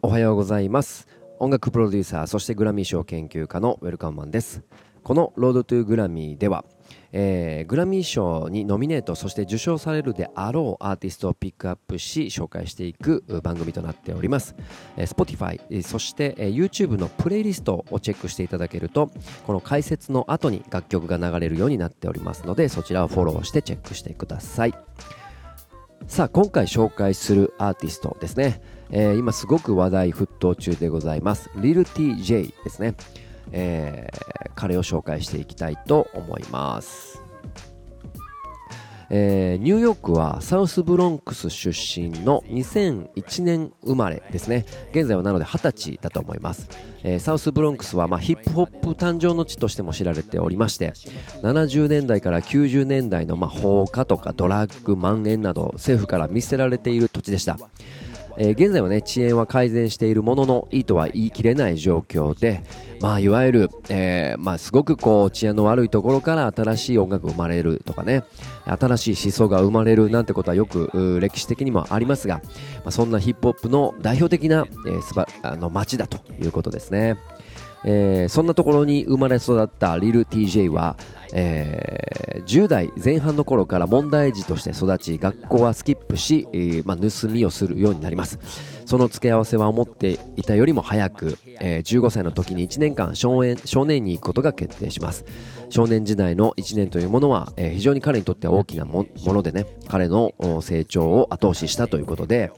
おはようございます。音楽プロデューサーそしてグラミー賞研究家のウェルカムマンです。このロードトゥグラミーでは、えー、グラミー賞にノミネートそして受賞されるであろうアーティストをピックアップし紹介していく番組となっております、えー、Spotify そして、えー、YouTube のプレイリストをチェックしていただけるとこの解説の後に楽曲が流れるようになっておりますのでそちらをフォローしてチェックしてください。さあ今回紹介するアーティストですね、えー、今すごく話題沸騰中でございます。リル TJ ですね、えー、彼を紹介していきたいと思います。えー、ニューヨークはサウスブロンクス出身の2001年生まれですね。現在はなので20歳だと思います、えー、サウスブロンクスは、まあ、ヒップホップ誕生の地としても知られておりまして70年代から90年代の、まあ、放火とかドラッグ蔓延など政府から見捨てられている土地でした。えー、現在はね遅延は改善しているもののいいとは言い切れない状況で、まあ、いわゆる、えー、まあ、すごくこう治安の悪いところから新しい音楽が生まれるとかね新しい思想が生まれるなんてことはよく歴史的にもありますが、まあ、そんなヒップホップの代表的な、えー、すばあの街だということですね。えー、そんなところに生まれ育ったリル TJ は、えー、10代前半の頃から問題児として育ち学校はスキップし、えーまあ、盗みをするようになります。その付け合わせは思っていたよりも早く、えー、15歳の時に1年間少年少年に行くことが決定します。少年時代の1年というものは、え、非常に彼にとっては大きなものでね彼の成長を後押ししたということで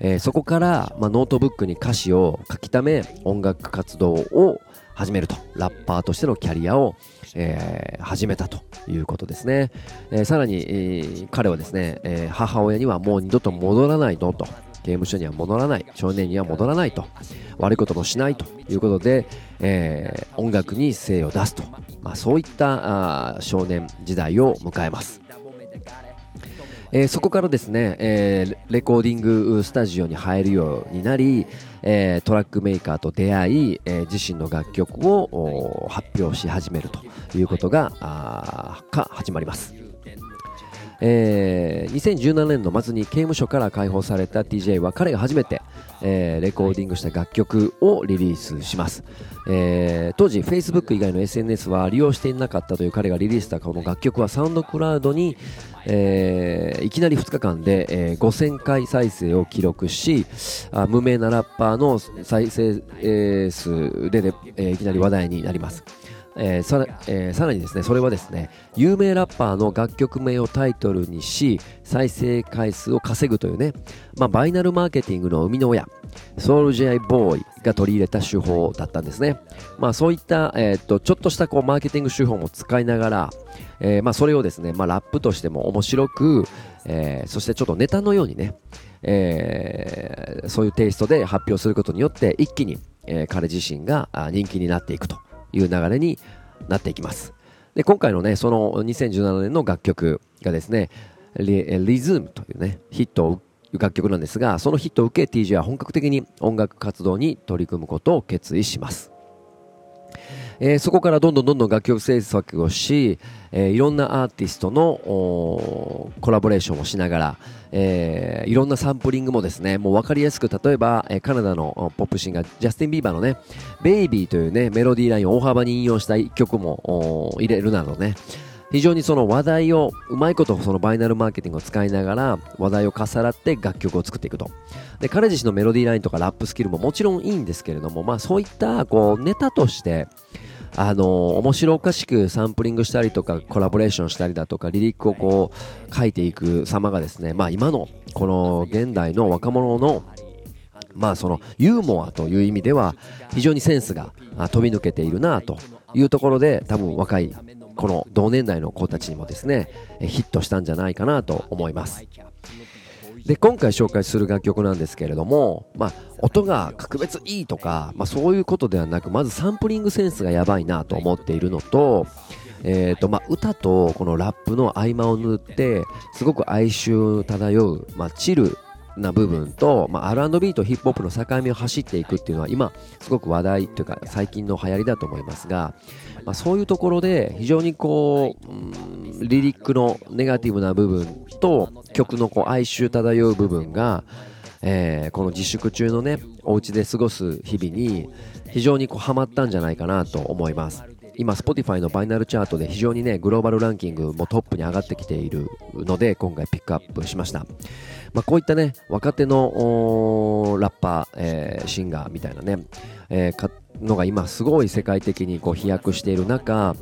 えー、そこから、まあ、ノートブックに歌詞を書き溜め音楽活動を始めると。ラッパーとしてのキャリアを、えー、始めたということですね、えー、さらに、えー、彼はですね、え母親にはもう二度と戻らないのと。刑務所には戻らない。少年院には戻らないと。悪いこともしないということで、え音楽に精を出すと、まあ、そういったあ少年時代を迎えます。えー、そこからですね、えー、レコーディングスタジオに入るようになり、えー、トラックメーカーと出会い、え自身の楽曲を発表し始めるということがか始まります。えー、2017年の末に刑務所から解放された TJ は彼が初めて、えー、レコーディングした楽曲をリリースします、えー、当時 Facebook 以外の SNS は利用していなかったという彼がリリースしたこの楽曲はサウンドクラウドに、えー、いきなり2日間で、えー、5000回再生を記録しあ無名なラッパーの再生、えー、数でで、えー、いきなり話題になりますえーさえー、さらにですねそれはですね有名ラッパーの楽曲名をタイトルにし再生回数を稼ぐというね、まあ、バイナルマーケティングの生みの親ソウル J.I. ボーイが取り入れた手法だったんですね、まあ、そういった、えー、っとちょっとしたこうマーケティング手法も使いながら、えーまあ、それをですね、まあ、ラップとしても面白く、えー、そしてちょっとネタのようにね、えー、そういうテイストで発表することによって一気に、えー、彼自身が人気になっていくという流れになっていきます。で今回のね、その2017年の楽曲がですね、リリズムというね、ヒットを楽曲なんですが、そのヒットを受け TJ は本格的に音楽活動に取り組むことを決意します。えー、そこからどんどんどんどん楽曲制作をし、えー、いろんなアーティストのコラボレーションをしながら、えー、いろんなサンプリングもですねもう分かりやすく例えば、え、カナダのポップシンガージャスティン・ビーバーのね「ベイビーというねメロディーラインを大幅に引用した一曲も入れるなどね非常にその話題をうまいことそのバイラルマーケティングを使いながら話題を重なって楽曲を作っていくと。で彼自身のメロディーラインとかラップスキルももちろんいいんですけれども、まあ、そういったこうネタとしてあの面白おかしくサンプリングしたりとかコラボレーションしたりだとかリリックをこう書いていく様がですね、まあ、今のこの現代の若者のまあそのユーモアという意味では非常にセンスが飛び抜けているなというところで多分若いこの同年代の子たちにもですねヒットしたんじゃないかなと思います。で今回紹介する楽曲なんですけれども、まあ、音が格別いいとか、まあ、そういうことではなくまずサンプリングセンスがやばいなと思っているのと,、えーとまあ、歌とこのラップの合間を縫ってすごく哀愁漂う、まあ、チルな部分と、まあ、R&B とヒップホップの境目を走っていくっていうのは今すごく話題というか最近の流行りだと思いますが、まあ、そういうところで非常にこう、うん、リリックのネガティブな部分と曲のこう哀愁漂う部分が、えー、この自粛中のねお家で過ごす日々に非常にこうハマったんじゃないかなと思います。今 Spotify のバイナルチャートで非常にねグローバルランキングもトップに上がってきているので今回ピックアップしました、まあ、こういったね若手のラッパー、えー、シンガーみたいなね、えー、のが今すごい世界的にこう飛躍している中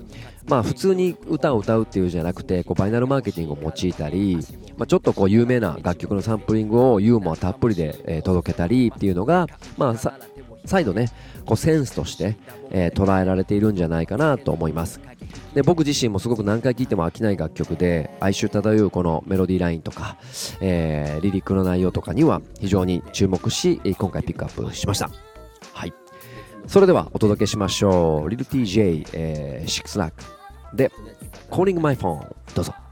まあ普通に歌を歌うっていうじゃなくてこうバイナルマーケティングを用いたり、まあ、ちょっとこう有名な楽曲のサンプリングをユーモアたっぷりで、えー、届けたりっていうのが、まあ、再度ねこうセンスとして、えー、捉えられているんじゃないかなと思います。で僕自身もすごく何回聴いても飽きない楽曲で哀愁漂うこのメロディーラインとか、えー、リリックの内容とかには非常に注目し今回ピックアップしました。はい。それではお届けしましょう。LilTJ、えー、6ラックで Calling My Phone どうぞ。